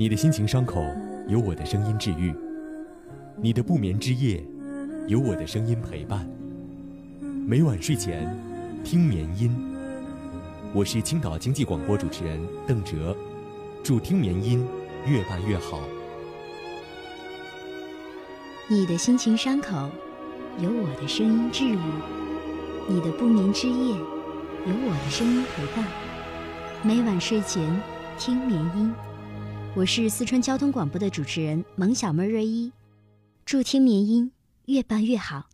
你的心情伤口，有我的声音治愈；你的不眠之夜，有我的声音陪伴。每晚睡前，听眠音。我是青岛经济广播主持人邓哲，祝听眠音越办越好。你的心情伤口，有我的声音治愈；你的不眠之夜，有我的声音陪伴。每晚睡前，听眠音。我是四川交通广播的主持人萌小妹瑞一，祝听绵音越办越好。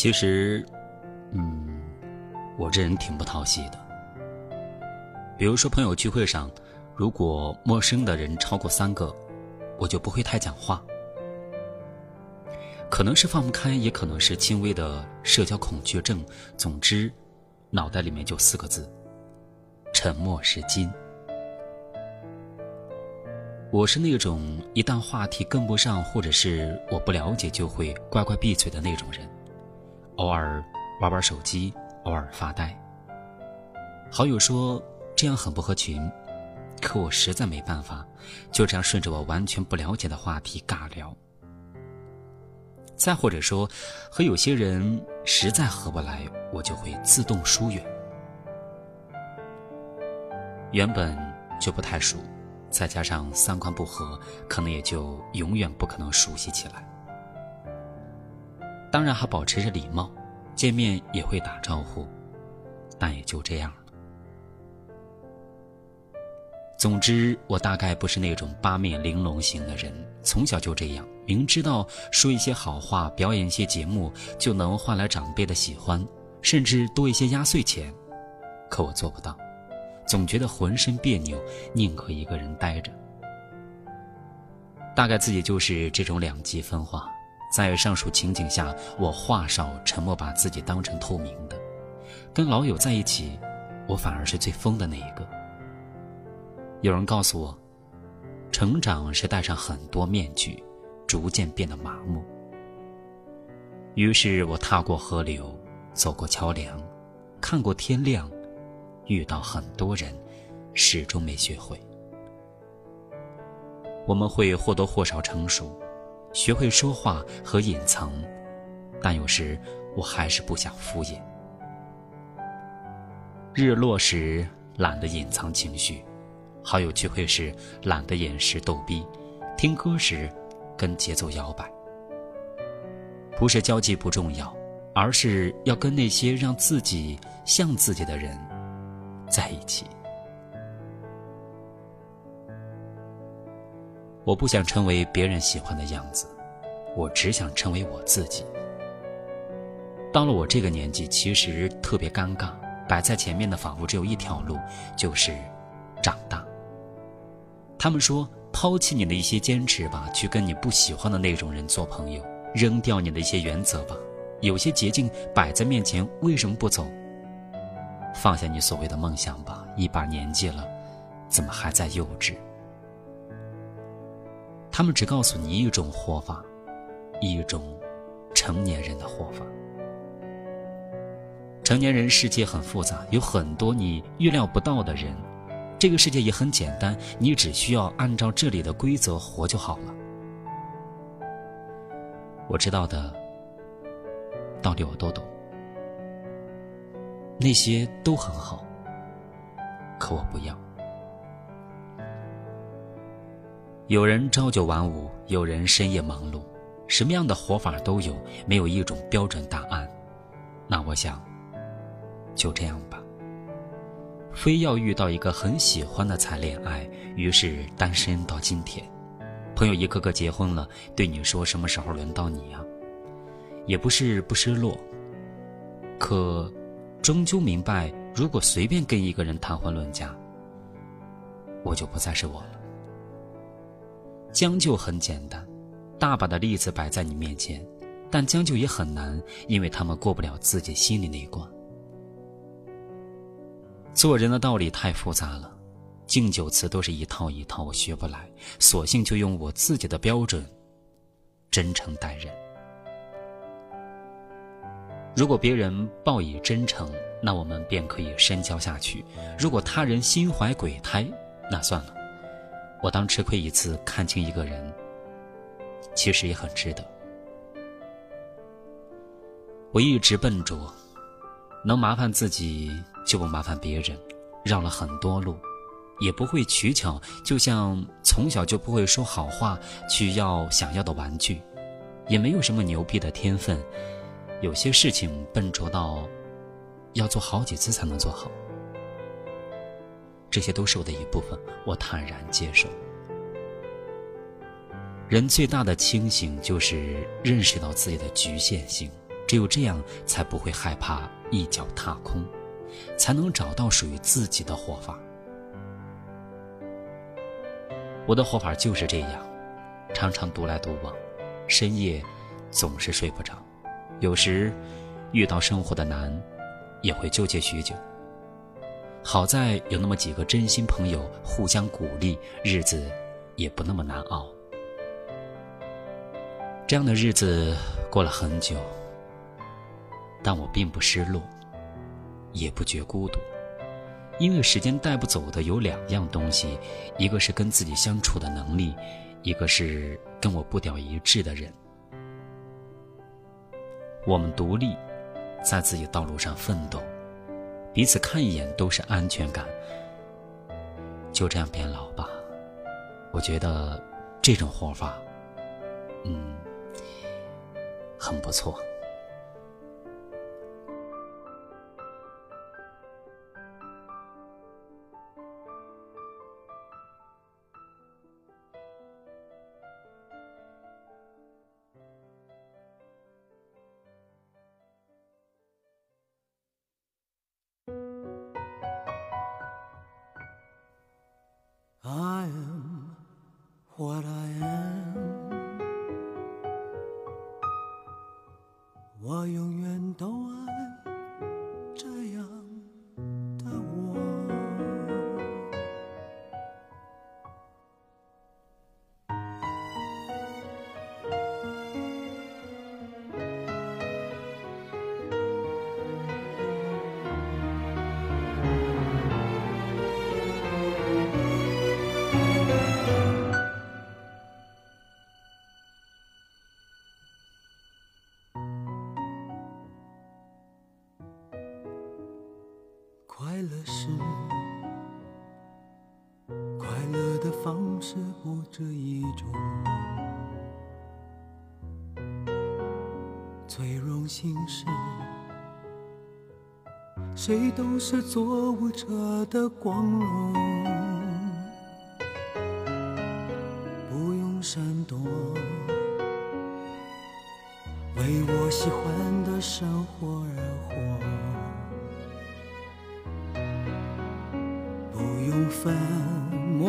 其实，嗯，我这人挺不讨喜的。比如说朋友聚会上，如果陌生的人超过三个，我就不会太讲话。可能是放不开，也可能是轻微的社交恐惧症。总之，脑袋里面就四个字：沉默是金。我是那种一旦话题跟不上，或者是我不了解，就会乖乖闭嘴的那种人。偶尔玩玩手机，偶尔发呆。好友说这样很不合群，可我实在没办法，就这样顺着我完全不了解的话题尬聊。再或者说，和有些人实在合不来，我就会自动疏远。原本就不太熟，再加上三观不合，可能也就永远不可能熟悉起来。当然还保持着礼貌，见面也会打招呼，但也就这样了。总之，我大概不是那种八面玲珑型的人，从小就这样，明知道说一些好话、表演一些节目就能换来长辈的喜欢，甚至多一些压岁钱，可我做不到，总觉得浑身别扭，宁可一个人待着。大概自己就是这种两极分化。在上述情景下，我话少、沉默，把自己当成透明的。跟老友在一起，我反而是最疯的那一个。有人告诉我，成长是戴上很多面具，逐渐变得麻木。于是我踏过河流，走过桥梁，看过天亮，遇到很多人，始终没学会。我们会或多或少成熟。学会说话和隐藏，但有时我还是不想敷衍。日落时懒得隐藏情绪，好友聚会时懒得掩饰逗逼，听歌时跟节奏摇摆。不是交际不重要，而是要跟那些让自己像自己的人在一起。我不想成为别人喜欢的样子，我只想成为我自己。到了我这个年纪，其实特别尴尬，摆在前面的仿佛只有一条路，就是长大。他们说，抛弃你的一些坚持吧，去跟你不喜欢的那种人做朋友；扔掉你的一些原则吧，有些捷径摆在面前，为什么不走？放下你所谓的梦想吧，一把年纪了，怎么还在幼稚？他们只告诉你一种活法，一种成年人的活法。成年人世界很复杂，有很多你预料不到的人。这个世界也很简单，你只需要按照这里的规则活就好了。我知道的道理我都懂，那些都很好，可我不要。有人朝九晚五，有人深夜忙碌，什么样的活法都有，没有一种标准答案。那我想，就这样吧。非要遇到一个很喜欢的才恋爱，于是单身到今天。朋友一个个结婚了，对你说什么时候轮到你啊？也不是不失落，可终究明白，如果随便跟一个人谈婚论嫁，我就不再是我了。将就很简单，大把的例子摆在你面前，但将就也很难，因为他们过不了自己心里那一关。做人的道理太复杂了，敬酒词都是一套一套，我学不来，索性就用我自己的标准，真诚待人。如果别人报以真诚，那我们便可以深交下去；如果他人心怀鬼胎，那算了。我当吃亏一次，看清一个人，其实也很值得。我一直笨拙，能麻烦自己就不麻烦别人，绕了很多路，也不会取巧，就像从小就不会说好话去要想要的玩具，也没有什么牛逼的天分。有些事情笨拙到要做好几次才能做好，这些都是我的一部分，我坦然接受。人最大的清醒就是认识到自己的局限性，只有这样才不会害怕一脚踏空，才能找到属于自己的活法。我的活法就是这样，常常独来独往，深夜总是睡不着。有时遇到生活的难，也会纠结许久。好在有那么几个真心朋友互相鼓励，日子也不那么难熬。这样的日子过了很久，但我并不失落，也不觉孤独，因为时间带不走的有两样东西，一个是跟自己相处的能力，一个是跟我步调一致的人。我们独立，在自己道路上奋斗，彼此看一眼都是安全感。就这样变老吧，我觉得这种活法，嗯，很不错。What I am，我永远都爱。这一种，最荣幸是谁都是做舞者的光荣，不用闪躲，为我喜欢的生活而活。不用粉墨，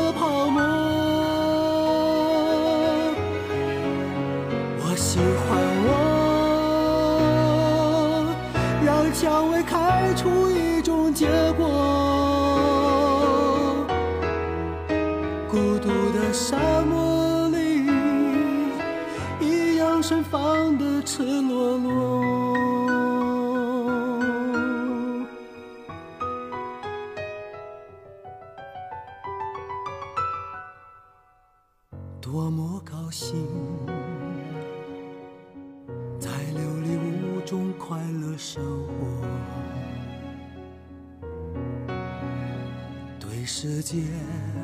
沙漠里，一样盛放的赤裸裸。多么高兴！在琉璃屋中快乐生活，对世界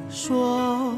说，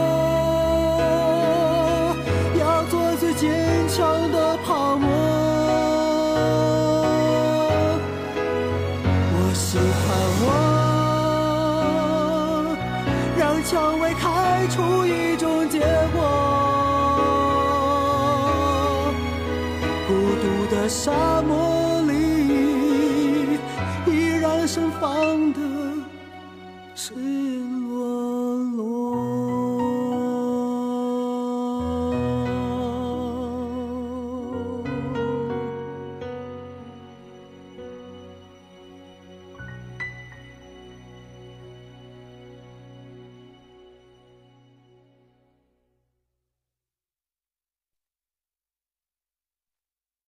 喜欢我，让蔷薇开出一种结果。孤独的沙